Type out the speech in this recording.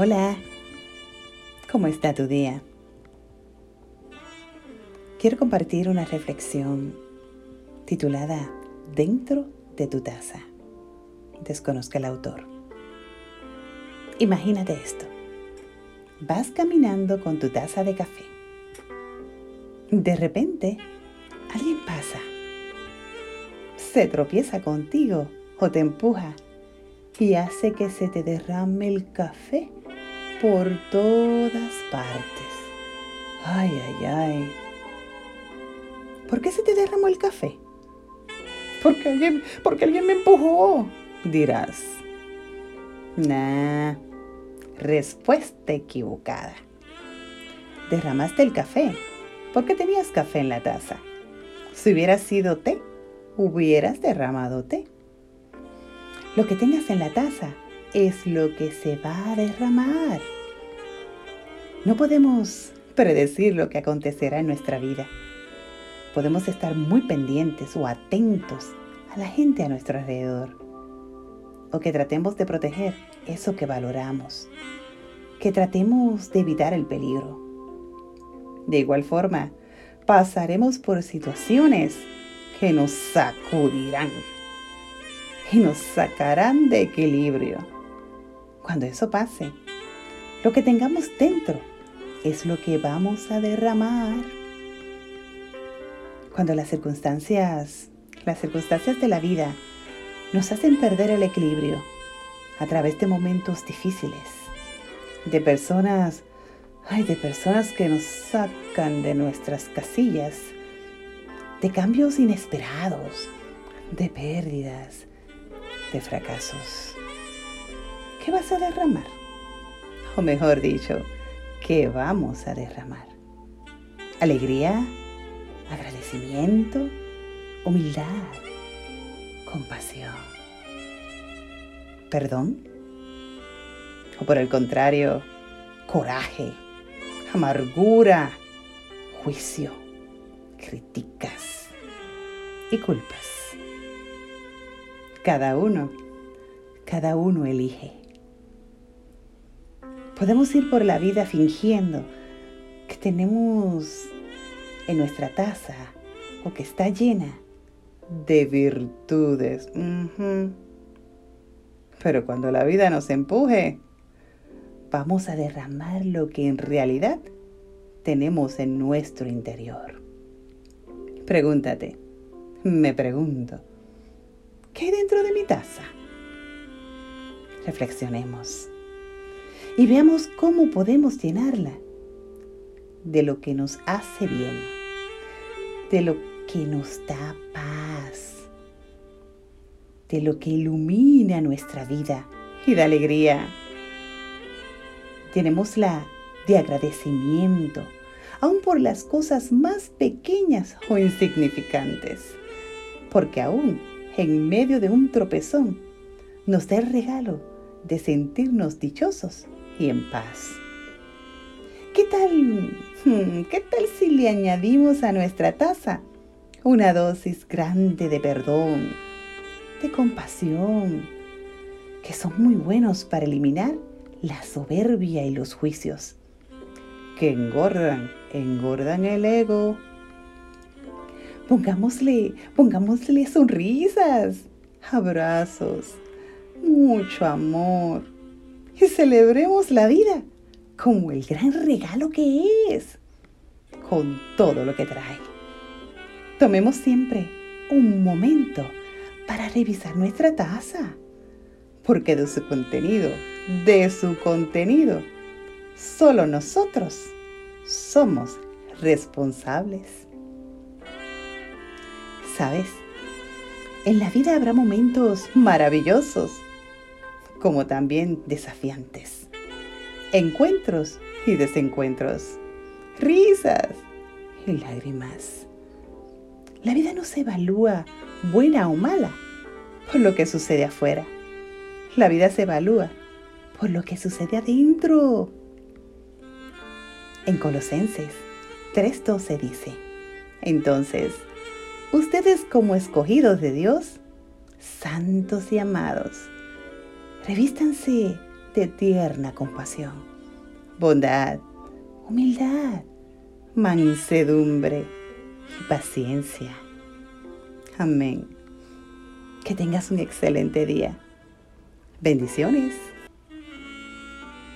Hola, ¿cómo está tu día? Quiero compartir una reflexión titulada Dentro de tu taza. Desconozca el autor. Imagínate esto. Vas caminando con tu taza de café. De repente, alguien pasa. Se tropieza contigo o te empuja y hace que se te derrame el café por todas partes. Ay, ay, ay. ¿Por qué se te derramó el café? Porque alguien, porque alguien me empujó, dirás. Nah, respuesta equivocada. Derramaste el café porque tenías café en la taza. Si hubiera sido té, hubieras derramado té. Lo que tengas en la taza es lo que se va a derramar. No podemos predecir lo que acontecerá en nuestra vida. Podemos estar muy pendientes o atentos a la gente a nuestro alrededor. O que tratemos de proteger eso que valoramos. Que tratemos de evitar el peligro. De igual forma, pasaremos por situaciones que nos sacudirán y nos sacarán de equilibrio. Cuando eso pase, lo que tengamos dentro es lo que vamos a derramar. Cuando las circunstancias, las circunstancias de la vida nos hacen perder el equilibrio a través de momentos difíciles, de personas, ay, de personas que nos sacan de nuestras casillas, de cambios inesperados, de pérdidas, de fracasos. ¿Qué vas a derramar? O mejor dicho, ¿qué vamos a derramar? Alegría, agradecimiento, humildad, compasión, perdón. O por el contrario, coraje, amargura, juicio, críticas y culpas. Cada uno, cada uno elige. Podemos ir por la vida fingiendo que tenemos en nuestra taza o que está llena de virtudes. Pero cuando la vida nos empuje, vamos a derramar lo que en realidad tenemos en nuestro interior. Pregúntate, me pregunto, ¿qué hay dentro de mi taza? Reflexionemos y veamos cómo podemos llenarla de lo que nos hace bien, de lo que nos da paz, de lo que ilumina nuestra vida y da alegría. Llenémosla de agradecimiento, aun por las cosas más pequeñas o insignificantes, porque aún en medio de un tropezón nos da el regalo de sentirnos dichosos y en paz. ¿Qué tal, hmm, qué tal si le añadimos a nuestra taza una dosis grande de perdón, de compasión, que son muy buenos para eliminar la soberbia y los juicios, que engordan, engordan el ego. Pongámosle, pongámosle sonrisas, abrazos, mucho amor y celebremos la vida como el gran regalo que es, con todo lo que trae. Tomemos siempre un momento para revisar nuestra taza, porque de su contenido, de su contenido, solo nosotros somos responsables. ¿Sabes? En la vida habrá momentos maravillosos como también desafiantes. Encuentros y desencuentros. Risas y lágrimas. La vida no se evalúa buena o mala por lo que sucede afuera. La vida se evalúa por lo que sucede adentro. En Colosenses 3:12 dice, entonces, ustedes como escogidos de Dios, santos y amados, Revístanse de tierna compasión, bondad, humildad, mansedumbre y paciencia. Amén. Que tengas un excelente día. Bendiciones.